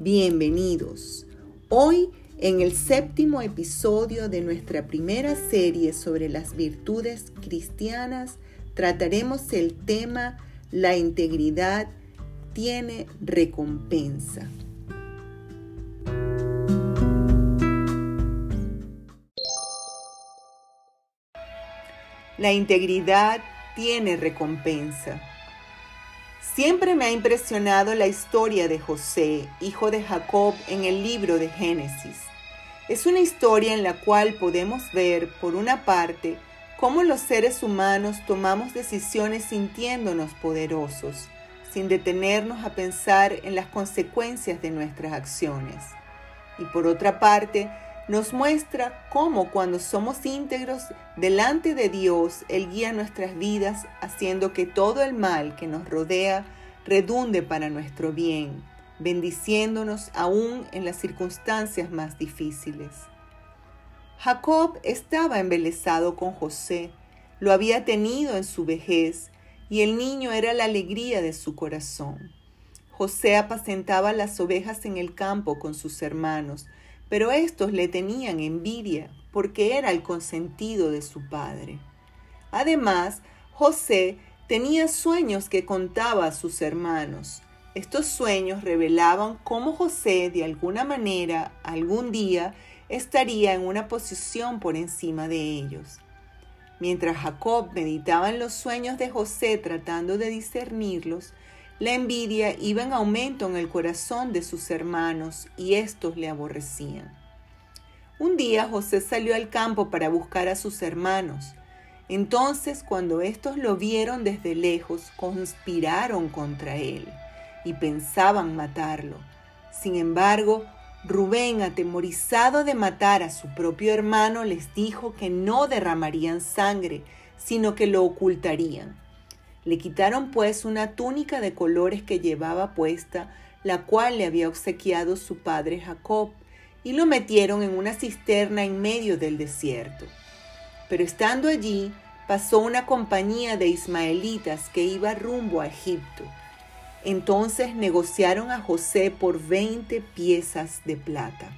Bienvenidos. Hoy, en el séptimo episodio de nuestra primera serie sobre las virtudes cristianas, trataremos el tema La integridad tiene recompensa. La integridad tiene recompensa. Siempre me ha impresionado la historia de José, hijo de Jacob, en el libro de Génesis. Es una historia en la cual podemos ver, por una parte, cómo los seres humanos tomamos decisiones sintiéndonos poderosos, sin detenernos a pensar en las consecuencias de nuestras acciones. Y por otra parte, nos muestra cómo cuando somos íntegros delante de Dios, Él guía nuestras vidas haciendo que todo el mal que nos rodea redunde para nuestro bien, bendiciéndonos aún en las circunstancias más difíciles. Jacob estaba embelesado con José, lo había tenido en su vejez, y el niño era la alegría de su corazón. José apacentaba las ovejas en el campo con sus hermanos, pero éstos le tenían envidia porque era el consentido de su padre. Además, José tenía sueños que contaba a sus hermanos. Estos sueños revelaban cómo José de alguna manera, algún día, estaría en una posición por encima de ellos. Mientras Jacob meditaba en los sueños de José tratando de discernirlos, la envidia iba en aumento en el corazón de sus hermanos y éstos le aborrecían. Un día José salió al campo para buscar a sus hermanos. Entonces, cuando éstos lo vieron desde lejos, conspiraron contra él y pensaban matarlo. Sin embargo, Rubén, atemorizado de matar a su propio hermano, les dijo que no derramarían sangre, sino que lo ocultarían. Le quitaron pues una túnica de colores que llevaba puesta, la cual le había obsequiado su padre Jacob, y lo metieron en una cisterna en medio del desierto. Pero estando allí, pasó una compañía de ismaelitas que iba rumbo a Egipto. Entonces negociaron a José por veinte piezas de plata.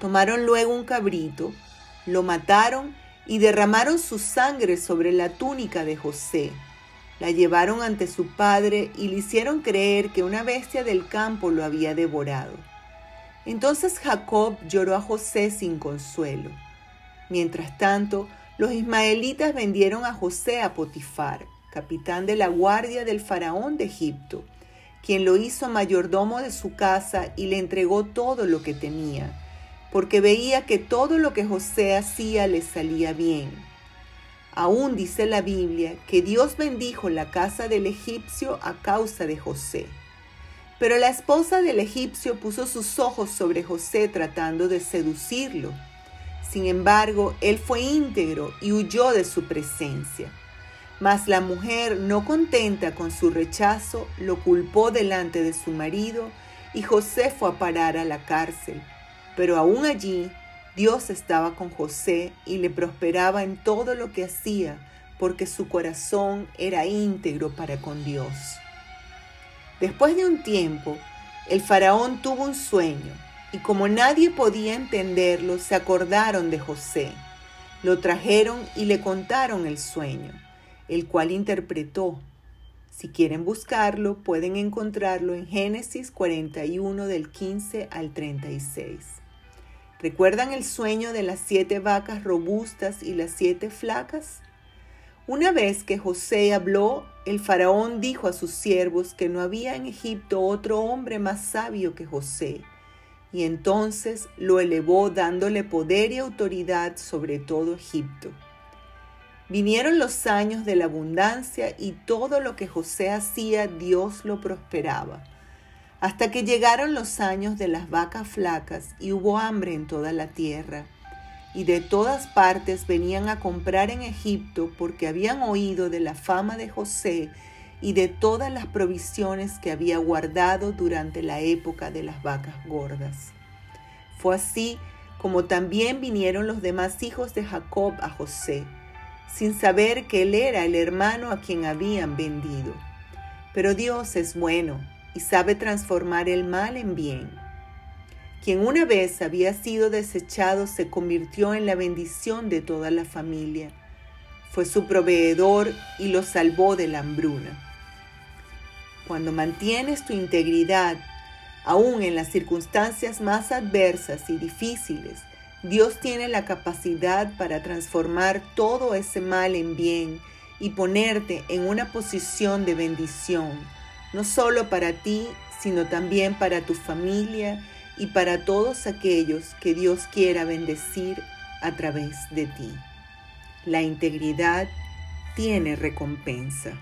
Tomaron luego un cabrito, lo mataron y derramaron su sangre sobre la túnica de José. La llevaron ante su padre y le hicieron creer que una bestia del campo lo había devorado. Entonces Jacob lloró a José sin consuelo. Mientras tanto, los ismaelitas vendieron a José a Potifar, capitán de la guardia del faraón de Egipto, quien lo hizo mayordomo de su casa y le entregó todo lo que tenía porque veía que todo lo que José hacía le salía bien. Aún dice la Biblia que Dios bendijo la casa del egipcio a causa de José. Pero la esposa del egipcio puso sus ojos sobre José tratando de seducirlo. Sin embargo, él fue íntegro y huyó de su presencia. Mas la mujer, no contenta con su rechazo, lo culpó delante de su marido y José fue a parar a la cárcel pero aún allí, Dios estaba con José y le prosperaba en todo lo que hacía, porque su corazón era íntegro para con Dios. Después de un tiempo, el faraón tuvo un sueño, y como nadie podía entenderlo, se acordaron de José. Lo trajeron y le contaron el sueño, el cual interpretó. Si quieren buscarlo, pueden encontrarlo en Génesis 41 del 15 al 36. ¿Recuerdan el sueño de las siete vacas robustas y las siete flacas? Una vez que José habló, el faraón dijo a sus siervos que no había en Egipto otro hombre más sabio que José, y entonces lo elevó dándole poder y autoridad sobre todo Egipto. Vinieron los años de la abundancia y todo lo que José hacía Dios lo prosperaba. Hasta que llegaron los años de las vacas flacas y hubo hambre en toda la tierra. Y de todas partes venían a comprar en Egipto porque habían oído de la fama de José y de todas las provisiones que había guardado durante la época de las vacas gordas. Fue así como también vinieron los demás hijos de Jacob a José, sin saber que él era el hermano a quien habían vendido. Pero Dios es bueno y sabe transformar el mal en bien. Quien una vez había sido desechado se convirtió en la bendición de toda la familia. Fue su proveedor y lo salvó de la hambruna. Cuando mantienes tu integridad, aún en las circunstancias más adversas y difíciles, Dios tiene la capacidad para transformar todo ese mal en bien y ponerte en una posición de bendición, no solo para ti, sino también para tu familia y para todos aquellos que Dios quiera bendecir a través de ti. La integridad tiene recompensa.